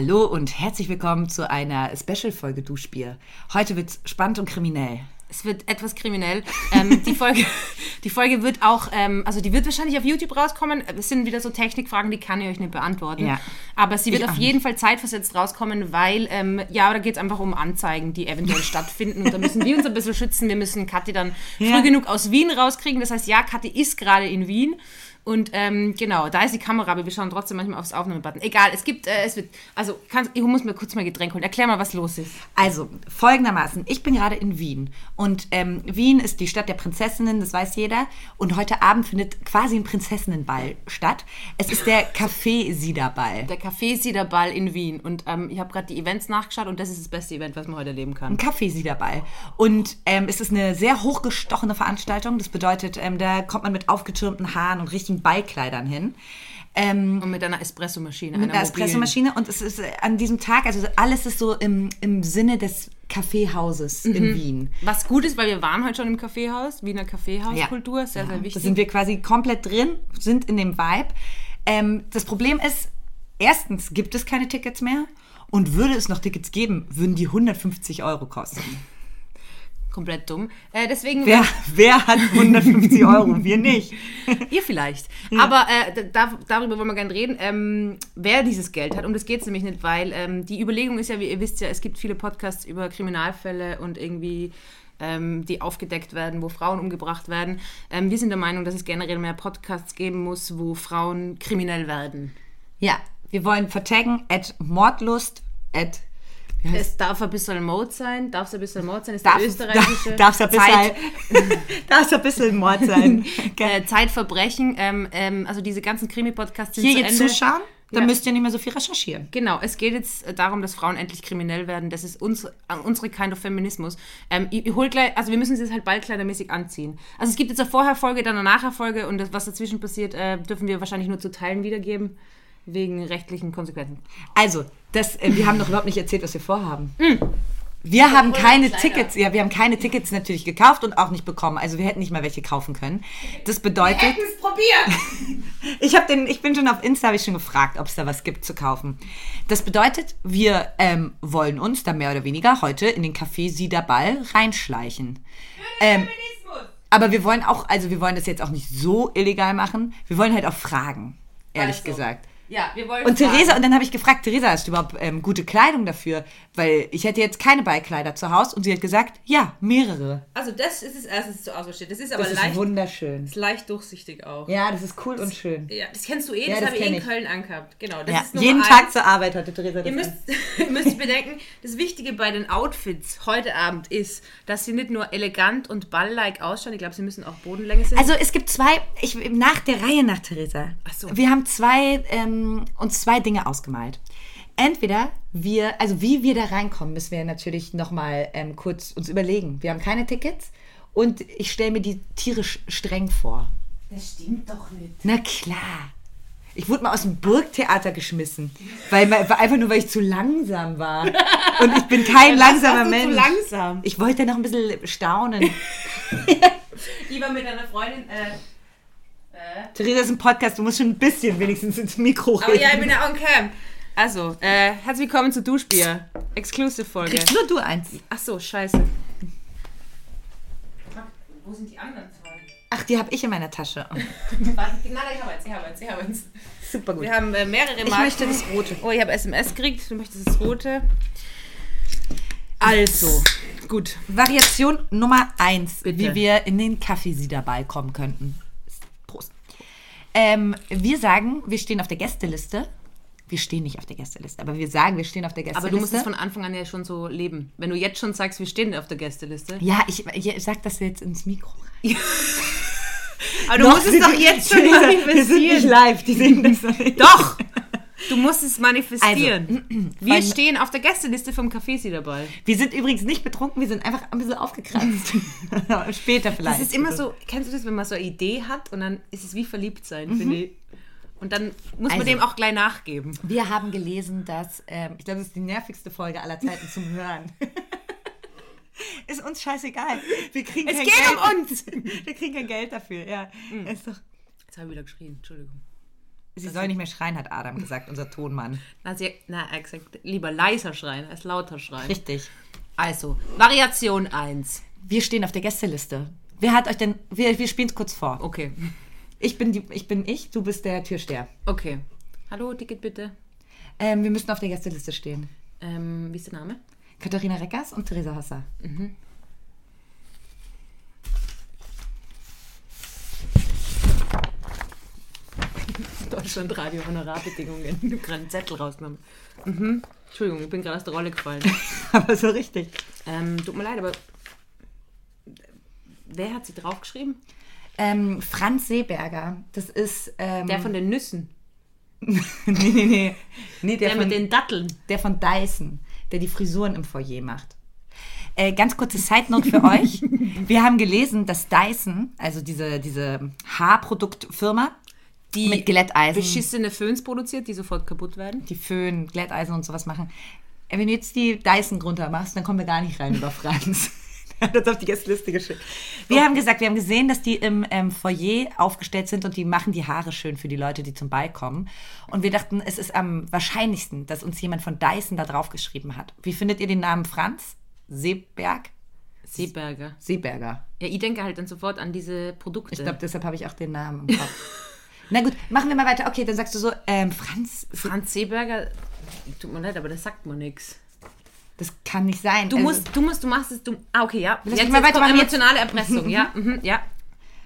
Hallo und herzlich willkommen zu einer Special-Folge Duschbier. Heute wird's spannend und kriminell. Es wird etwas kriminell. Ähm, die, Folge, die Folge wird auch, ähm, also die wird wahrscheinlich auf YouTube rauskommen. Es sind wieder so Technikfragen, die kann ich euch nicht beantworten. Ja. Aber sie wird Ich auf jeden Fall zeitversetzt rauskommen, weil, ähm, ja, da geht es einfach um Anzeigen, die eventuell stattfinden. Und da müssen wir uns ein bisschen schützen. Wir müssen Kathi dann Ja. früh genug aus Wien rauskriegen. Das heißt, ja, Kathi ist gerade in Wien. Und ähm, genau, da ist die Kamera, aber wir schauen trotzdem manchmal aufs Aufnahmebutton. Egal, es gibt, äh, es wird, also kannst, ich muss mir kurz mal Getränk holen. Erklär mal, was los ist. Also, folgendermaßen, ich bin gerade in Wien und ähm, Wien ist die Stadt der Prinzessinnen, das weiß jeder. Und heute Abend findet quasi ein Prinzessinnenball statt. Es ist der Café-Siederball. Der Café Siederball in Wien. Und ähm, ich habe gerade die Events nachgeschaut und das ist das beste Event, was man heute erleben kann. Ein Kaffeesiederball. Und ähm, es ist eine sehr hochgestochene Veranstaltung. Das bedeutet, ähm, da kommt man mit aufgetürmten Haaren und richtigen Ballkleidern hin. Ähm, Und mit einer Espressomaschine. mit einer einer. Espressomaschine. Und es ist äh, an diesem Tag, also alles ist so im, im Sinne des Kaffeehauses Mhm. in Wien. Was gut ist, weil wir waren heute schon im Kaffeehaus, Wiener Kaffeehauskultur, sehr, sehr Da wichtig. sind wir quasi komplett drin, sind in dem Vibe. Ähm, das Problem ist, erstens gibt es keine Tickets mehr. Und würde es noch Tickets geben, würden die 150 Euro kosten. Komplett dumm. Äh, deswegen, Wer, wer hat 150 Euro? Wir nicht. ihr vielleicht. Aber äh, da, darüber wollen wir gerne reden, ähm, wer dieses Geld hat. Um das geht es nämlich nicht, weil ähm, die Überlegung ist ja, wie ihr wisst ja, es gibt viele Podcasts über Kriminalfälle und irgendwie ähm, die aufgedeckt werden, wo Frauen umgebracht werden. Ähm, wir sind der Meinung, dass es generell mehr Podcasts geben muss, wo Frauen kriminell werden. Ja, wir wollen vertaggen at Mordlust at Es darf ein bisschen Mode sein, darf es ein bisschen Mode sein, ist darf, österreichische darf, darf's ein Zeit, bisschen, darf's ein bisschen Mord sein. äh, Zeitverbrechen. Ähm, ähm, also diese ganzen Krimi-Podcasts sind Hier zu jetzt Ende. zuschauen, dann Ja. müsst ihr nicht mehr so viel recherchieren. Genau, es geht jetzt äh, darum, dass Frauen endlich kriminell werden. Das ist unsere, äh, unsere kind of Feminismus. Ähm, ich, ich hol gleich, also wir müssen es jetzt halt ballkleidermäßig anziehen. Also es gibt jetzt eine Vorherfolge, dann eine Nachherfolge und das, was dazwischen passiert, äh, dürfen wir wahrscheinlich nur zu Teilen wiedergeben, wegen rechtlichen Konsequenzen. Also, das, äh, wir haben noch überhaupt nicht erzählt, was wir vorhaben. Wir haben keine. Tickets, ja, wir haben keine Tickets natürlich gekauft und auch nicht bekommen. Also wir hätten nicht mal welche kaufen können. Das bedeutet, es probiert! ich habe den, ich bin schon auf Insta, habe ich schon gefragt, ob es da was gibt zu kaufen. Das bedeutet, wir ähm, wollen uns da mehr oder weniger heute in den Café Siederball reinschleichen. Ähm, aber wir wollen auch, also wir wollen das jetzt auch nicht so illegal machen. Wir wollen halt auch fragen, ehrlich Also. gesagt. Ja, wir wollen Und. Theresa, und dann habe ich gefragt, Theresa, hast du überhaupt ähm, gute Kleidung dafür? Weil ich hätte jetzt keine Ballkleider zu Hause und sie hat gesagt, ja, mehrere. Also das ist das erste, das zur Auswahl steht. Das ist aber Das leicht, ist wunderschön. ist leicht durchsichtig auch. Ja, das ist cool und schön. Ja, das kennst du eh, Ja, das, das habe ich eh in. Köln angehabt. Genau, das Ja, ist Nummer jeden eins. Tag zur Arbeit hatte Theresa das Ihr müsst, an. ihr müsst bedenken, das Wichtige bei den Outfits heute Abend ist, dass sie nicht nur elegant und ball-like ausschauen, ich glaube, sie müssen auch Bodenlänge sein. Also es gibt zwei, ich, nach der Reihe nach Theresa. Ach so. Wir haben zwei, ähm, uns zwei Dinge ausgemalt. Entweder wir, also wie wir da reinkommen, müssen wir natürlich nochmal ähm, kurz uns überlegen. Wir haben keine Tickets und ich stelle mir die tierisch streng vor. das stimmt doch nicht. Na klar. Ich wurde mal aus dem Burgtheater geschmissen, weil einfach nur, weil ich zu langsam war. Und ich bin kein langsamer du zu Mensch. langsam? Ich wollte noch ein bisschen staunen. War mit einer Freundin, äh, Theresa ist ein Podcast, du musst schon ein bisschen wenigstens ins Mikro reden. aber ja, ich bin ja on cam. Also, äh, herzlich willkommen zu Duschbier. Exclusive-Folge. Kriegst nur du eins. Ach so, scheiße. Wo sind die anderen zwei? Ach, die habe ich in meiner Tasche. Warte, nein, ich habe eins, ich habe eins, ich habe eins. Super gut. Wir haben äh, mehrere Ich Marken. möchte das Rote. Oh, ich habe SMS gekriegt. Du möchtest das Rote. Also, gut. Variation Nummer eins, Bitte. wie wir in den Kaffeesiederball kommen könnten. Ähm, wir sagen, wir stehen auf der Gästeliste. Wir stehen nicht auf der Gästeliste, aber wir sagen, wir stehen auf der Gästeliste. Aber du musst es von Anfang an ja schon so leben. Wenn du jetzt schon sagst, wir stehen auf der Gästeliste. Ja, ich, ich sag das jetzt ins Mikro. Aber du musst es doch jetzt schon Theresa, Wir sind nicht live, die sehen das nicht. Doch! Du musst es manifestieren. wir weil- stehen auf der Gästeliste vom Café Sie dabei. Wir sind übrigens nicht betrunken, wir sind einfach ein bisschen aufgekratzt. Später vielleicht. Es ist immer so, kennst du das, wenn man so eine Idee hat und dann ist es wie verliebt sein, finde ich. Und dann muss man Also- dem auch gleich nachgeben. Wir haben gelesen, dass, ähm, ich glaube, das ist die nervigste Folge aller Zeiten zum Hören. ist uns scheißegal. Wir kriegen Es kein geht Geld. um uns! Wir kriegen kein Geld dafür, ja. Ist doch, Jetzt habe ich wieder geschrien, Entschuldigung. Sie soll nicht mehr schreien, hat Adam gesagt, unser Tonmann. Na, sie, na, er hat gesagt, lieber leiser schreien als lauter schreien. Richtig. Also, Variation 1. Wir stehen auf der Gästeliste. Wer hat euch denn. Wir, wir spielen es kurz vor. Okay. Ich bin, die, ich bin ich, du bist der Türsteher. Okay. Hallo, Ticket bitte. Ähm, wir müssen auf der Gästeliste stehen. Ähm, wie ist der Name? Katharina Reckers und Theresa Hasser. Deutschlandradio Honorarbedingungen. Ich habe gerade einen Zettel rausgenommen. Mhm. Entschuldigung, ich bin gerade aus der Rolle gefallen. Aber so richtig. ähm, tut mir leid, aber wer hat sie draufgeschrieben? Ähm, Franz Seeberger, das ist. Ähm, Der von den Nüssen. nee, nee, nee. nee der, Der von, mit den Datteln. der von Dyson, der die Frisuren im Foyer macht. Äh, ganz kurze Side Note für euch. Wir haben gelesen, dass Dyson, also diese, diese Haarproduktfirma, Die mit Glätteisen, beschissene Föhns produziert, die sofort kaputt werden. die Föhn, Glätteisen und sowas machen. Äh, Wenn du jetzt die Dyson drunter machst, dann kommen wir gar nicht rein über Franz. Er hat uns auf die Gästeliste geschickt. Wir haben gesagt, wir haben gesehen, dass die im ähm, Foyer aufgestellt sind und die machen die Haare schön für die Leute, die zum Ball kommen. Und wir dachten, es ist am wahrscheinlichsten, dass uns jemand von Dyson da drauf geschrieben hat. Wie findet ihr den Namen Franz? Seeberg? Seeberger. Seeberger. Ja, ich denke halt dann sofort an diese Produkte. Ich glaube, deshalb habe ich auch den Namen im Kopf. Na gut, machen wir mal weiter. Okay, dann sagst du so, ähm, Franz, Franz Seeberger, tut mir leid, aber das sagt mir nichts. das kann nicht sein. Du Also- musst, du musst, du machst es, du, ah, okay, ja. Lass Jetzt, mal jetzt kommt emotionale Erpressung, ja, mhm, ja.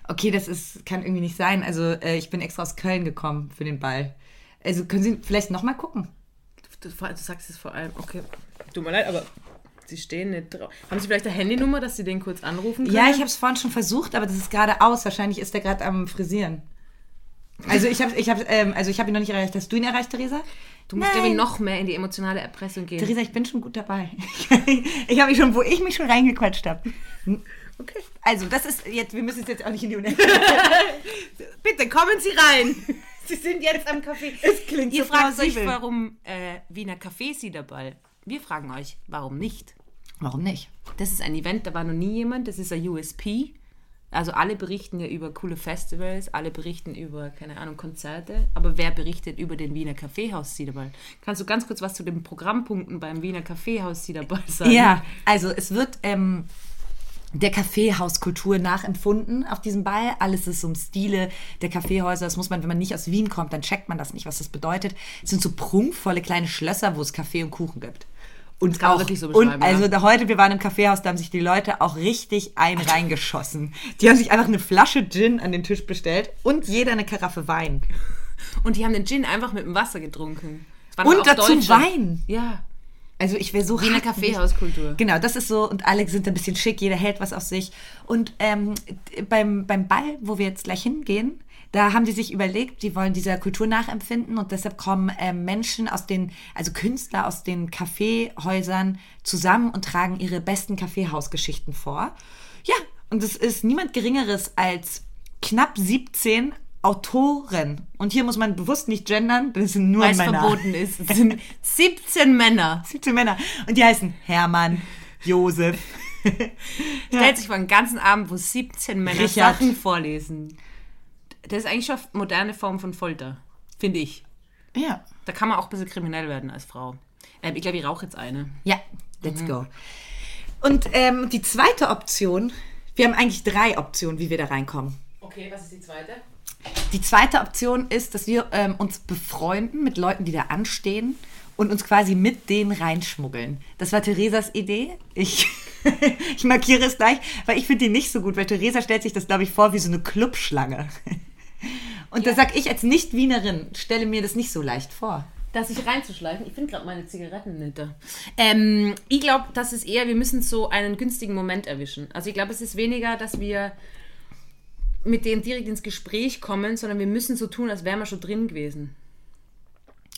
Okay, das ist, kann irgendwie nicht sein. Also äh, ich bin extra aus Köln gekommen für den Ball. Also können Sie vielleicht nochmal gucken? Du, du sagst es vor allem, okay. Tut mir leid, aber sie stehen nicht drauf. Haben Sie vielleicht eine Handynummer, dass Sie den kurz anrufen können? Ja, ich habe es vorhin schon versucht, aber das ist gerade aus. Wahrscheinlich ist der gerade am Frisieren. Also ich habe ich hab, ähm, also ich hab ihn noch nicht erreicht. Hast du ihn erreicht, Theresa? Du musst Nein. irgendwie noch mehr in die emotionale Erpressung gehen. Theresa, ich bin schon gut dabei. ich habe mich schon, wo ich mich schon reingequatscht habe. Okay. Also das ist jetzt, wir müssen es jetzt auch nicht in die Unendlichkeit. Bitte kommen Sie rein. Sie sind jetzt am Café. Es klingt Ihr so fragt euch, plausibel. warum äh, Wiener Café Sie dabei. Wir fragen euch, warum nicht? Warum nicht? Das ist ein Event, da war noch nie jemand. Das ist ein USP. Also alle berichten ja über coole Festivals, alle berichten über, keine Ahnung, Konzerte. Aber wer berichtet über den Wiener Kaffeehaus Siederball? Kannst du ganz kurz was zu den Programmpunkten beim Wiener Kaffeehaus Siederball sagen? Ja, also es wird ähm, der Kaffeehauskultur nachempfunden auf diesem Ball. Alles ist um Stile der Kaffeehäuser. Das muss man, wenn man nicht aus Wien kommt, dann checkt man das nicht, was das bedeutet. Es sind so prunkvolle kleine Schlösser, wo es Kaffee und Kuchen gibt. Und kann auch, wirklich so und beschreiben, ja. also da heute, wir waren im Kaffeehaus, da haben sich die Leute auch richtig ein reingeschossen. Die haben sich einfach eine Flasche Gin an den Tisch bestellt und jeder eine Karaffe Wein. Und die haben den Gin einfach mit dem Wasser getrunken. Und dazu Deutsche. Wein. Ja. Also ich wäre so Wiener hart- Kaffeehauskultur. Genau, das ist so, und alle sind ein bisschen schick, jeder hält was auf sich. Und ähm, beim, beim Ball, wo wir jetzt gleich hingehen, da haben die sich überlegt, die wollen dieser Kultur nachempfinden und deshalb kommen ähm, Menschen aus den, also Künstler aus den Kaffeehäusern zusammen und tragen ihre besten Kaffeehausgeschichten vor. Ja, und es ist niemand Geringeres als knapp 17 Autoren. Und hier muss man bewusst nicht gendern, das sind nur Weil es Männer. verboten ist. Es sind 17 Männer. 17 Männer. Und die heißen Hermann, Josef. Stellt sich vor einen ganzen Abend, wo 17 Männer Richard. Sachen vorlesen. Das ist eigentlich schon eine moderne Form von Folter, finde ich. Ja. Da kann man auch ein bisschen kriminell werden als Frau. Ähm, ich glaube, ich rauche jetzt eine. Ja, let's go. Und ähm, die zweite Option, wir haben eigentlich drei Optionen, wie wir da reinkommen. Okay, was ist die zweite? Die zweite Option ist, dass wir ähm, uns befreunden mit Leuten, die da anstehen und uns quasi mit denen reinschmuggeln. Das war Theresas Idee. Ich, ich markiere es gleich, weil ich finde die nicht so gut, weil Theresa stellt sich das, glaube ich, vor wie so eine Clubschlange. Und da sag ich als Nicht-Wienerin, stelle mir das nicht so leicht vor. Da sich reinzuschleichen. Ich finde gerade meine Zigaretten nicht da. Ähm, ich glaube, das ist eher, wir müssen so einen günstigen Moment erwischen. Also ich glaube, es ist weniger, dass wir mit denen direkt ins Gespräch kommen, sondern wir müssen so tun, als wären wir schon drin gewesen.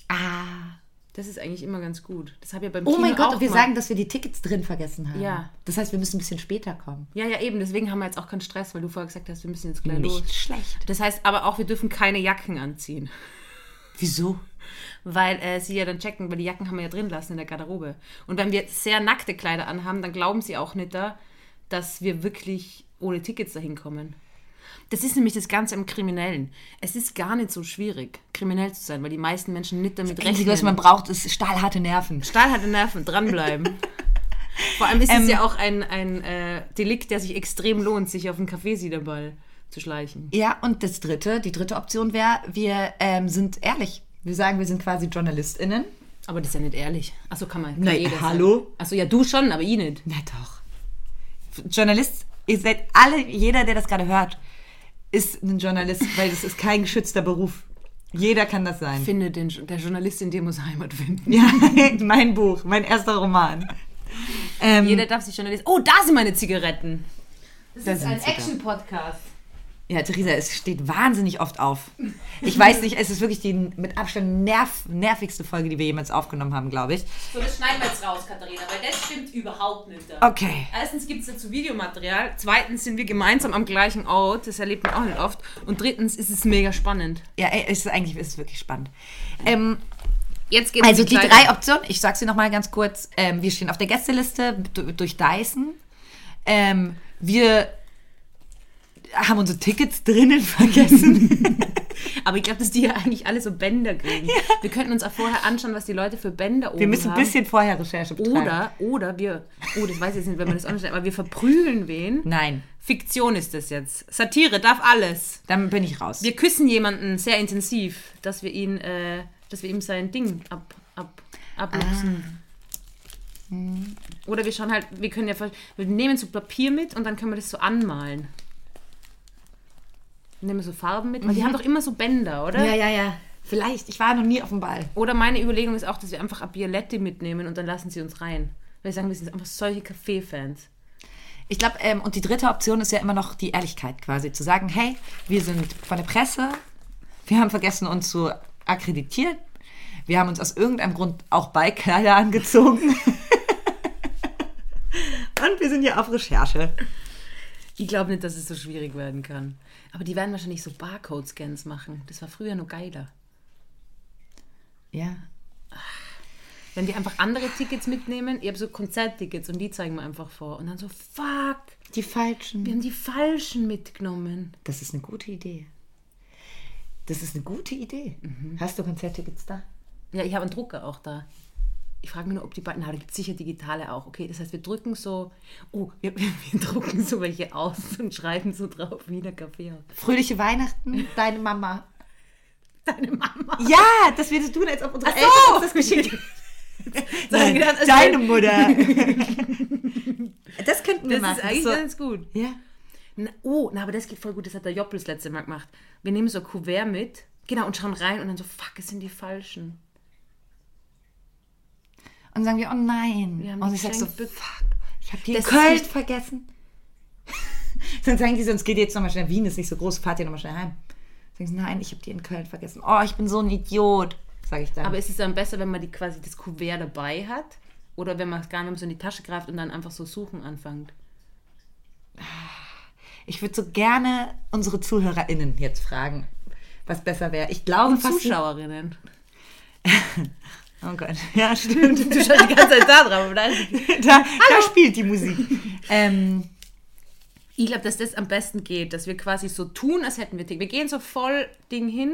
Ah. Das ist eigentlich immer ganz gut. Das habe ich ja beim Oh Kino mein Gott, und wir mal. sagen, dass wir die Tickets drin vergessen haben. Ja. Das heißt, wir müssen ein bisschen später kommen. Ja, ja, eben. Deswegen haben wir jetzt auch keinen Stress, weil du vorher gesagt hast, wir müssen jetzt gleich Nicht los. schlecht. Das heißt aber auch, wir dürfen keine Jacken anziehen. Wieso? Weil äh, sie ja dann checken, weil die Jacken haben wir ja drin lassen in der Garderobe. Und wenn wir sehr nackte Kleider anhaben, dann glauben sie auch nicht da, dass wir wirklich ohne Tickets dahin kommen. Das ist nämlich das Ganze im Kriminellen. Es ist gar nicht so schwierig, kriminell zu sein, weil die meisten Menschen nicht damit Das Einzige, was rechnen. man braucht, ist stahlharte Nerven. Stahlharte Nerven, dranbleiben. Vor allem ist Ähm, es ja auch ein, ein äh, Delikt, der sich extrem lohnt, sich auf einen Kaffeesiederball zu schleichen. Ja, und das dritte, die dritte Option wäre, wir ähm, sind ehrlich. Wir sagen, wir sind quasi JournalistInnen. Aber das ist ja nicht ehrlich. Achso, kann man. Kann Nein, hallo? Achso, ja, du schon, aber ich nicht. Na doch. Journalist, ihr seid alle, jeder, der das gerade hört, ist ein Journalist, weil das ist kein geschützter Beruf. Jeder kann das sein. Finde den, der Journalist in dir muss Heimat finden. Ja, mein Buch, mein erster Roman. Ähm, Jeder darf sich Journalist. Oh, da sind meine Zigaretten. Das Da ist ein. Action-Podcast. Ja, Theresa, es steht wahnsinnig oft auf. Ich weiß nicht, es ist wirklich die mit Abstand nerv, nervigste Folge, die wir jemals aufgenommen haben, glaube ich. So, das schneiden wir jetzt raus, Katharina, weil das stimmt überhaupt nicht. Da. Okay. Erstens gibt es dazu Videomaterial. Zweitens sind wir gemeinsam am gleichen Ort. Das erlebt man auch nicht oft. Und drittens ist es mega spannend. Ja, es ist eigentlich es ist wirklich spannend. Ähm, Jetzt geht's Also die Kleidung. drei Optionen, ich sag sie nochmal ganz kurz. Ähm, wir stehen auf der Gästeliste du- durch Dyson. Ähm, wir haben unsere Tickets drinnen vergessen. Aber ich glaube, dass die ja eigentlich alle so Bänder kriegen. Wir könnten uns auch vorher anschauen, was die Leute für Bänder oben wir müssen ein haben. bisschen vorher Recherche betreiben. Oder, oder wir, oh, das weiß ich jetzt nicht, wenn man das online aber wir verprügeln wen. Nein, Fiktion ist das jetzt. Satire darf alles. dann bin ich raus. Wir küssen jemanden sehr intensiv, dass wir ihn, äh, dass wir ihm sein Ding ab, ab, ablupsen. Oder wir schauen halt, wir können ja, wir nehmen so Papier mit und dann können wir das so anmalen. Nehmen wir so Farben mit, weil die haben doch immer so Bänder, oder? ja, ja, ja. Vielleicht. Ich war noch nie auf dem Ball. Oder meine Überlegung ist auch, dass wir einfach Abialetti mitnehmen und dann lassen sie uns rein. Weil wir sagen, wir sind einfach solche Kaffee-Fans. Ich glaube, ähm, und die dritte Option ist ja immer noch die Ehrlichkeit quasi. Zu sagen, hey, wir sind von der Presse, wir haben vergessen, uns zu akkreditieren. Wir haben uns aus irgendeinem Grund auch Beikleider angezogen. und wir sind hier auf Recherche. Ich glaube nicht, dass es so schwierig werden kann. Aber die werden wahrscheinlich so Barcode-Scans machen. Das war früher nur geiler. Ja. Wenn wir einfach andere Tickets mitnehmen, ich habe so Konzerttickets und die zeigen wir einfach vor. Und dann so, fuck, Die falschen. wir haben die falschen mitgenommen. Das ist eine gute Idee. Das ist eine gute Idee. Hast du Konzerttickets da? Ja, ich habe einen Drucker auch da. Ich frage mich nur, ob die beiden, na, da gibt es sicher digitale auch. Okay, das heißt, wir drücken so, oh, wir, wir drucken so welche aus und schreiben so drauf, wie der Kaffee hat. Fröhliche Weihnachten, deine Mama. Deine Mama. Ja, dass wir das tun, als ob unsere Ach Eltern so! uns das geschickt haben. Nein, also- deine Mutter. das könnten wir Das machen. ist eigentlich so. ganz gut. ja. Na, oh, na, aber das geht voll gut. Das hat der Joppel das letzte Mal gemacht. Wir nehmen so ein Kuvert mit, genau, und schauen rein und dann so, fuck, es sind die falschen. Und dann sagen wir, oh nein. Und ich sag so, fuck, ich habe die Köln vergessen. dann sagen die sonst geht jetzt nochmal schnell, Wien ist nicht so groß, fahrt ihr nochmal schnell heim. Sagen sie, nein, ich habe die in Köln vergessen. Oh, ich bin so ein Idiot, sage ich dann. Aber ist es dann besser, wenn man die quasi das Kuvert dabei hat? Oder wenn man es gar nicht mehr so in die Tasche greift und dann einfach so suchen anfängt? ich würde so gerne unsere ZuhörerInnen jetzt fragen, was besser wäre. Ich glaube. Zuschauerinnen. Oh Gott, ja, stimmt. Du schaust die ganze Zeit da drauf. aber da ist- da, spielt die Musik. ähm, Ich glaube, dass das am besten geht, dass wir quasi so tun, als hätten wir Tick. Wir gehen so voll Ding hin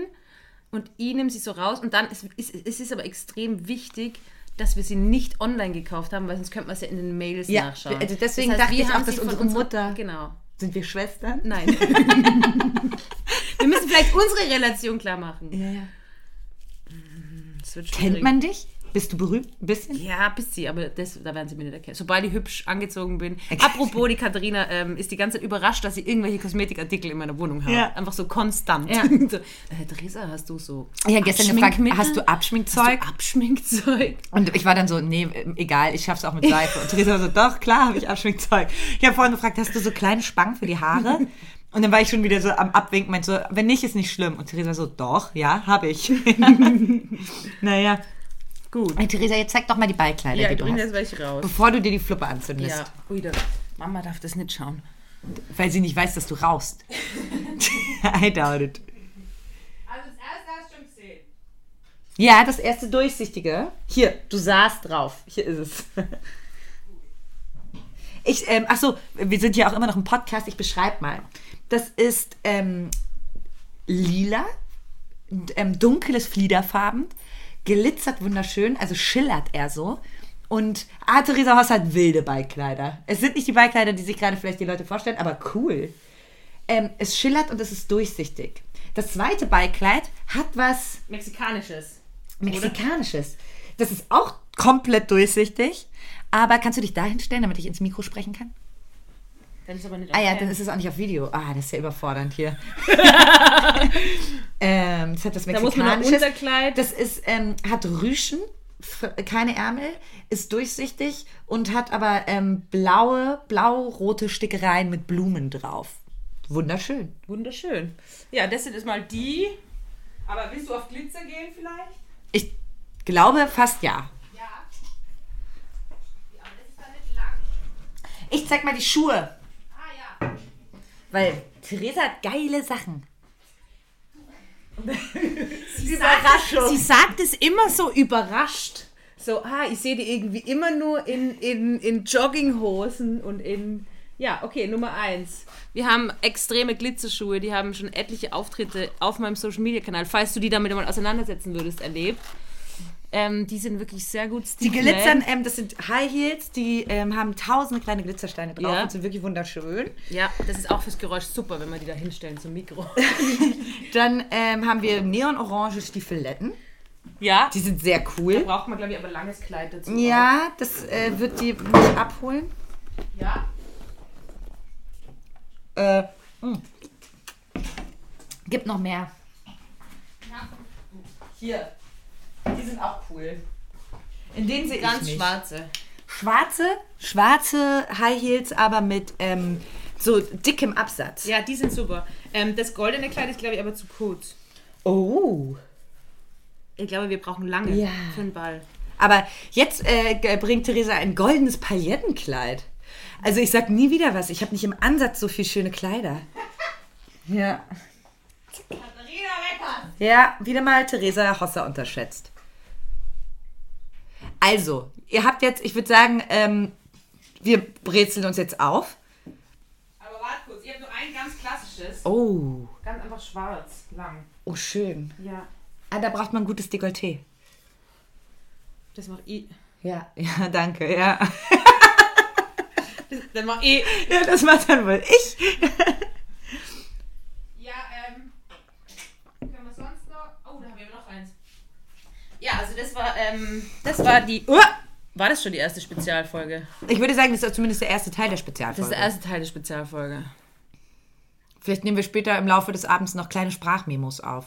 und ich nehme sie so raus und dann ist, ist es ist aber extrem wichtig, dass wir sie nicht online gekauft haben, weil sonst könnte man es ja in den Mails Ja, nachschauen. also deswegen das heißt, dachte wir ich auch, dass unsere Mutter- Genau. sind wir Schwestern? Nein. wir müssen vielleicht unsere Relation klar machen. Ja, ja. Das wird Kennt man dich? Bist du berühmt? Ein bisschen? Ja, bis sie, aber das, da werden sie mir nicht erkennen. Sobald ich hübsch angezogen bin. Apropos, die Katharina ähm, ist die ganze Zeit überrascht, dass sie irgendwelche Kosmetikartikel in meiner Wohnung hat. Ja. Einfach so konstant. Ja. so, äh, Theresa, hast du so. Ja, gestern gefragt, hast du Abschminkzeug? Hast du Abschminkzeug? Und ich war dann so, nee, egal, ich schaff's auch mit Seife. Und Theresa war so, doch, klar habe ich Abschminkzeug. Ich habe vorhin gefragt, hast du so kleine Spangen für die Haare? Und dann war ich schon wieder so am Abwinken, meinte so, wenn nicht, ist nicht schlimm. Und Theresa so, doch, ja, habe ich. naja. Gut. Hey, Theresa, jetzt zeig doch mal die Ballkleider, Ja, die ich du bringe hast. jetzt welche raus. Bevor du dir die Fluppe anzündest. Ja, ui, da. Mama darf das nicht schauen. Weil sie nicht weiß, dass du rauchst. I doubt it. Also das erste hast du schon gesehen. Ja, das erste durchsichtige. Hier, du saßt drauf. Hier ist es. Ich, ähm, ach so, wir sind ja auch immer noch im Podcast. Ich beschreibe mal. Das ist ähm, lila, ähm, dunkles Fliederfarben, glitzert wunderschön, also schillert er so. Und ah, Theresa Hoss hat wilde Ballkleider. Es sind nicht die Ballkleider, die sich gerade vielleicht die Leute vorstellen, aber cool. Ähm, es schillert und es ist durchsichtig. Das zweite Ballkleid hat was Mexikanisches. Mexikanisches. Das ist auch komplett durchsichtig. Aber kannst du dich da hinstellen, damit ich ins Mikro sprechen kann? Dann ist aber nicht Ah ja, dann ist es auch nicht auf Video. Ah, das ist ja überfordernd hier. ähm, das hat das Da Mexikanisches. Unterkleid. Das ist, ähm, hat Rüschen, keine Ärmel, ist durchsichtig und hat aber ähm, blaue, blau-rote Stickereien mit Blumen drauf. Wunderschön. Wunderschön. Ja, das sind jetzt mal die. Aber willst du auf Glitzer gehen vielleicht? Ich glaube fast ja. Ja. Aber das ist dann nicht lang. Ich zeig mal die Schuhe. Weil Theresa hat geile Sachen. Sie Überraschung. Sagt, sie sagt es immer so überrascht. So, ah, ich sehe die irgendwie immer nur in, in, in Jogginghosen und in. Ja, okay, Nummer eins. Wir haben extreme Glitzerschuhe, die haben schon etliche Auftritte auf meinem Social Media Kanal, falls du die damit mal auseinandersetzen würdest, erlebt. Ähm, die sind wirklich sehr gut Die glitzern, ähm, das sind High Heels, die ähm, haben tausende kleine Glitzersteine drauf Ja. und sind wirklich wunderschön. Ja, das ist auch fürs Geräusch super, wenn wir die da hinstellen zum Mikro. Dann ähm, haben wir neonorange Stiefeletten. Ja, Die sind sehr cool. braucht man, glaube ich, aber langes Kleid dazu. Ja, das äh, wird die nicht abholen. Ja. Äh, mh. Gibt noch mehr. Hier. Die sind auch cool. In denen sehe ich Ganz mich. schwarze. Schwarze, schwarze High Heels, aber mit ähm, so dickem Absatz. Ja, die sind super. Ähm, das goldene Kleid ist, glaube ich, aber zu kurz. Oh. Ich glaube, wir brauchen lange Ja. für den Ball. Aber jetzt äh, bringt Theresa ein goldenes Paillettenkleid. Also ich sag nie wieder was. Ich habe nicht im Ansatz so viel schöne Kleider. Ja. Katharina Wecker! Ja, wieder mal Theresa Hosser unterschätzt. Also, ihr habt jetzt, ich würde sagen, ähm, wir brezeln uns jetzt auf. Aber warte kurz, ihr habt nur ein ganz klassisches. Oh, Ganz einfach schwarz, lang. oh schön. Ja, Ah, da braucht man ein gutes Dekolleté. das macht ich. Ja, ja, danke, ja. Dann mach ich. Ja, das macht dann wohl ich. Ja, ähm. Können wir sonst noch. Oh, da haben wir noch eins. Ja, also das war, ähm. Das war die. Uh, war das schon die erste Spezialfolge? Ich würde sagen, das ist zumindest der erste Teil der Das Spezialfolge. ist der erste Teil der Spezialfolge. Vielleicht nehmen wir später im Laufe des Abends noch kleine Sprachmemos auf.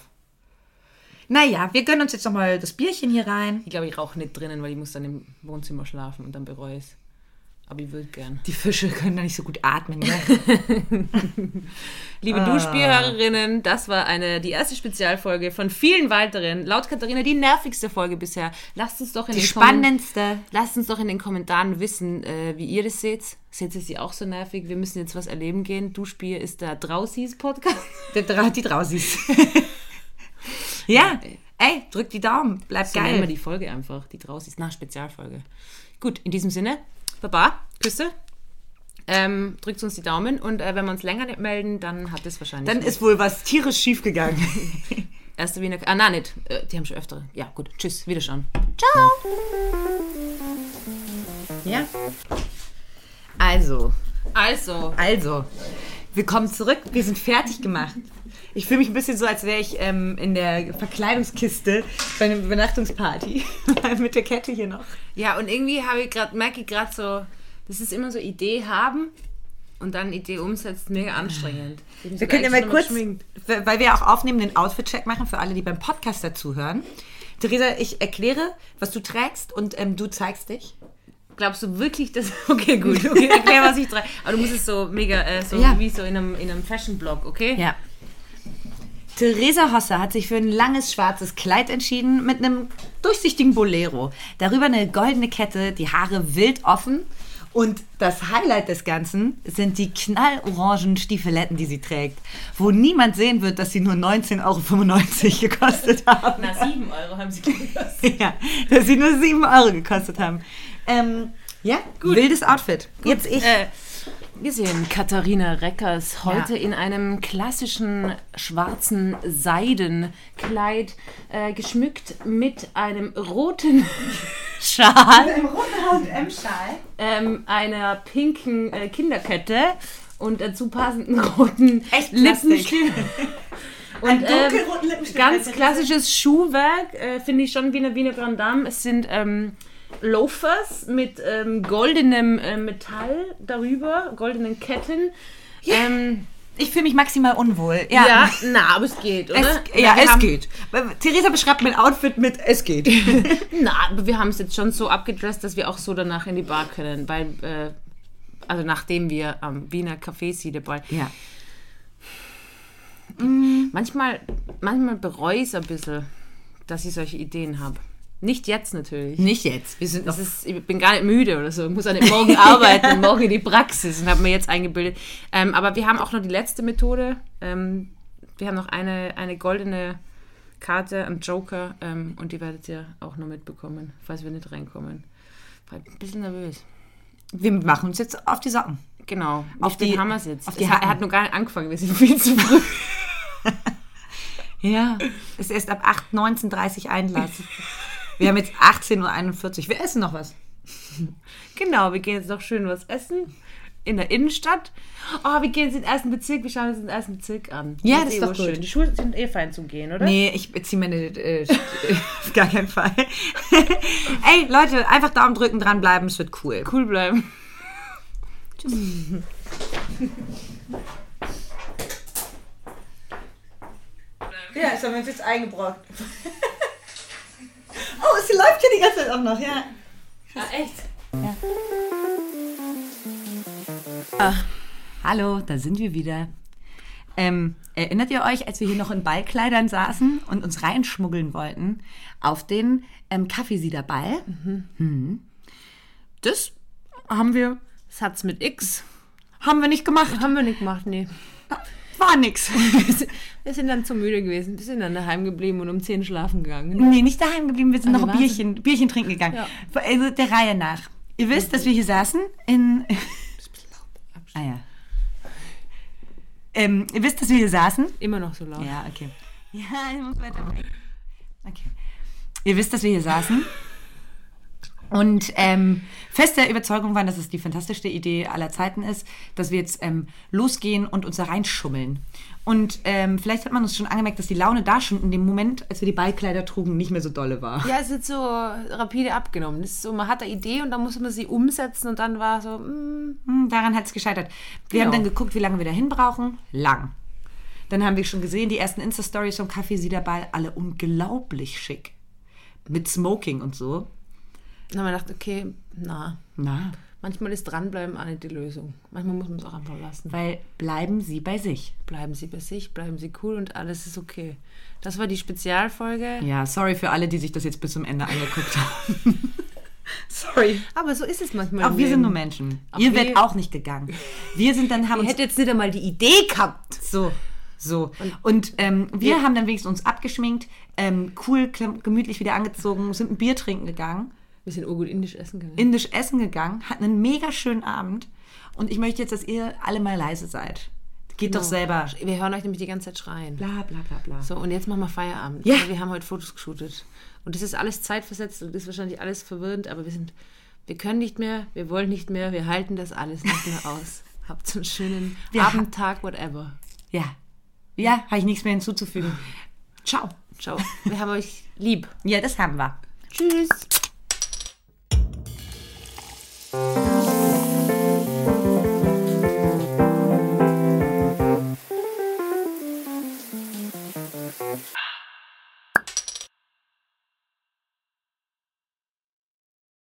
Naja, wir gönnen uns jetzt nochmal das Bierchen hier rein. Ich glaube, ich rauche nicht drinnen, weil ich muss dann im Wohnzimmer schlafen und dann bereue ich es. Aber ich würde gern. Die Fische können da nicht so gut atmen, ne? Liebe Ah. Duschbierhörerinnen, das war eine, die erste Spezialfolge von vielen weiteren. Laut Katharina die nervigste Folge bisher. Lasst uns doch in Die den Kommen- spannendste. Lasst uns doch in den Kommentaren wissen, äh, wie ihr das seht. Seht ihr sie auch so nervig? Wir müssen jetzt was erleben gehen. Duschbier ist der Drausis-Podcast. Der Dra die Drausis. ja, ey, drückt die Daumen. Bleibt So nennen wir geil. die Folge einfach. Die Drausis. Na, Spezialfolge. Gut, in diesem Sinne, Baba, Küsse. Ähm, drückt uns die Daumen und äh, wenn wir uns länger nicht melden, dann hat es wahrscheinlich. Dann ist wohl was tierisch schief gegangen. Erste Wiener. Ah, nein, nicht. Äh, die haben schon öfter. Ja, gut. Tschüss. Wiederschauen. ja. Also, Also. also, willkommen zurück. Wir sind fertig gemacht. Ich fühle mich ein bisschen so, als wäre ich ähm, in der Verkleidungskiste bei einer Übernachtungsparty. Mit der Kette hier noch. Ja, und irgendwie habe ich gerade, merke ich gerade so, das ist immer so Idee haben und dann Idee umsetzen, mega anstrengend. Wir können ja mal kurz, weil wir auch aufnehmen, den Outfit-Check machen für alle, die beim Podcast dazuhören. Theresa, ich erkläre, was du trägst und ähm, du zeigst dich. Glaubst du wirklich, dass. Okay, gut. Okay, erklär, was ich trage. Aber du musst es so mega, äh, so Ja. wie so in einem, in einem Fashion-Blog, okay? Ja. Theresa Hosser hat sich für ein langes schwarzes Kleid entschieden mit einem durchsichtigen Bolero. Darüber eine goldene Kette, die Haare wild offen. Und das Highlight des Ganzen sind die knallorangen Stiefeletten, die sie trägt, wo niemand sehen wird, dass sie nur 19,95 Euro gekostet haben. Na, 7 Euro haben sie gekostet. Ja, dass sie nur 7 Euro gekostet haben. Ähm, Ja, gut. Wildes Outfit. Jetzt ich. Äh, wir sehen Katharina Reckers heute in einem klassischen schwarzen Seidenkleid, äh, geschmückt mit einem roten Schal, Im roten H&M-Schal. ähm, einer pinken äh, Kinderkette und dazu passenden roten Echt. Lippenstift. Ein Und, ähm. Ganz klassisches Schuhwerk, äh, finde ich schon wie eine Wiener Grand Dame. Es sind ähm, Loafers mit ähm, goldenem äh, Metall darüber, goldenen Ketten. Ähm, Ich fühle mich maximal unwohl. Ja, ja. na, aber es geht, oder? Es, ja, wir es haben, geht. Theresa beschreibt mein Outfit mit es geht. Na, aber wir haben es jetzt schon so abgedresst, dass wir auch so danach in die Bar können, weil, äh, also nachdem wir am Wiener Café Siedeball. ja. Manchmal, manchmal bereue ich es ein bisschen, dass ich solche Ideen habe. Nicht jetzt natürlich. Nicht jetzt. Wir sind noch. Ist, ich bin gar nicht müde oder so. Ich muss auch nicht morgen arbeiten und morgen in die Praxis und habe mir jetzt eingebildet. Ähm, aber wir haben auch noch die letzte Methode. Ähm, wir haben noch eine, eine goldene Karte, einen Joker ähm, und die werdet ihr auch noch mitbekommen, falls wir nicht reinkommen. War ein bisschen nervös. Wir machen uns jetzt auf die Socken. Genau. Auf Auf die es jetzt. auf die er hat noch gar nicht angefangen, wir sind viel zu früh. Ja. Es ist erst ab 8, 19.30 Uhr Einlass. Wir haben jetzt 18.41 Uhr. Wir essen noch was. Genau, wir gehen jetzt noch schön was essen in der Innenstadt. Oh, wir gehen jetzt in den ersten Bezirk, wir schauen uns den ersten Bezirk an. Ja, das ist eh doch urschön. gut. Die Schuhe sind eh fein zum Gehen, oder? Nee, ich beziehe meine. Äh, auf gar keinen Fall. Ey, Leute, einfach Daumen drücken, dranbleiben, es wird cool. Cool bleiben. Ja, das haben wir uns jetzt eingebrockt. läuft ja die ganze Zeit auch noch, ja. Ja, echt? Hallo, da sind wir wieder. Ähm, erinnert ihr euch, als wir hier noch in Ballkleidern saßen und uns reinschmuggeln wollten auf den ähm, Kaffeesiederball? Mhm. Das haben wir, Satz mit X. haben wir nicht gemacht. Haben wir nicht gemacht, nee. War nix. Wir sind dann zu müde gewesen. Wir sind dann daheim geblieben und um 10 schlafen gegangen. nee, nicht daheim geblieben, wir sind Ah, noch ein? Bierchen, Bierchen trinken gegangen. Ja. Also der Reihe nach. Ihr wisst, dass wir hier saßen in... ah ja. Ähm, ihr wisst, dass wir hier saßen Immer noch so laut. Ja, okay. Ja, ich muss weiter. Okay. Ihr wisst, dass wir hier saßen und ähm, fest der Überzeugung waren, dass es die fantastischste Idee aller Zeiten ist, dass wir jetzt ähm, losgehen und uns da reinschummeln. Und ähm, vielleicht hat man uns schon angemerkt, dass die Laune da schon in dem Moment, als wir die Ballkleider trugen, nicht mehr so dolle war. Ja, es wird so rapide abgenommen. Das ist so, man hat eine Idee und dann muss man sie umsetzen und dann war so, mm, Hm, daran hat es gescheitert. Wir Genau. haben dann geguckt, wie lange wir dahin brauchen. Lang. Dann haben wir schon gesehen, die ersten Insta-Stories vom Café Siederball, alle unglaublich schick. Mit Smoking und so. Dann haben wir gedacht, okay, na, Na, manchmal ist dranbleiben auch nicht die Lösung. Manchmal muss man es auch einfach lassen. weil bleiben Sie bei sich. Bleiben Sie bei sich, bleiben Sie cool und alles ist okay. Das war die Spezialfolge. Ja, sorry für alle, die sich das jetzt bis zum Ende angeguckt haben. sorry. Aber so ist es manchmal. Auch wir sind nur Menschen. Auch Ihr wir- werdet auch nicht gegangen. Wir sind dann, haben Ich uns hätte jetzt nicht einmal die Idee gehabt. So, so. Und ähm, wir haben dann wenigstens uns abgeschminkt, ähm, cool, gemütlich wieder angezogen, sind ein Bier trinken gegangen, Wir sind urgut indisch essen gegangen. indisch essen gegangen, hatten einen mega schönen Abend. Und ich möchte jetzt, dass ihr alle mal leise seid. Geht doch selber. Wir hören euch nämlich die ganze Zeit schreien. Bla bla bla bla. So, und jetzt machen wir Feierabend. Ja. weil Wir haben heute Fotos geshootet. Und das ist alles zeitversetzt und ist wahrscheinlich alles verwirrend, aber wir sind, wir können nicht mehr, wir wollen nicht mehr, wir halten das alles nicht mehr aus. Habt so einen schönen Wir Abend, Tag, whatever. Ja. Ja, habe ich nichts mehr hinzuzufügen. Ciao. Ciao. Wir haben euch lieb. Ja, das haben wir. Tschüss. Thank you.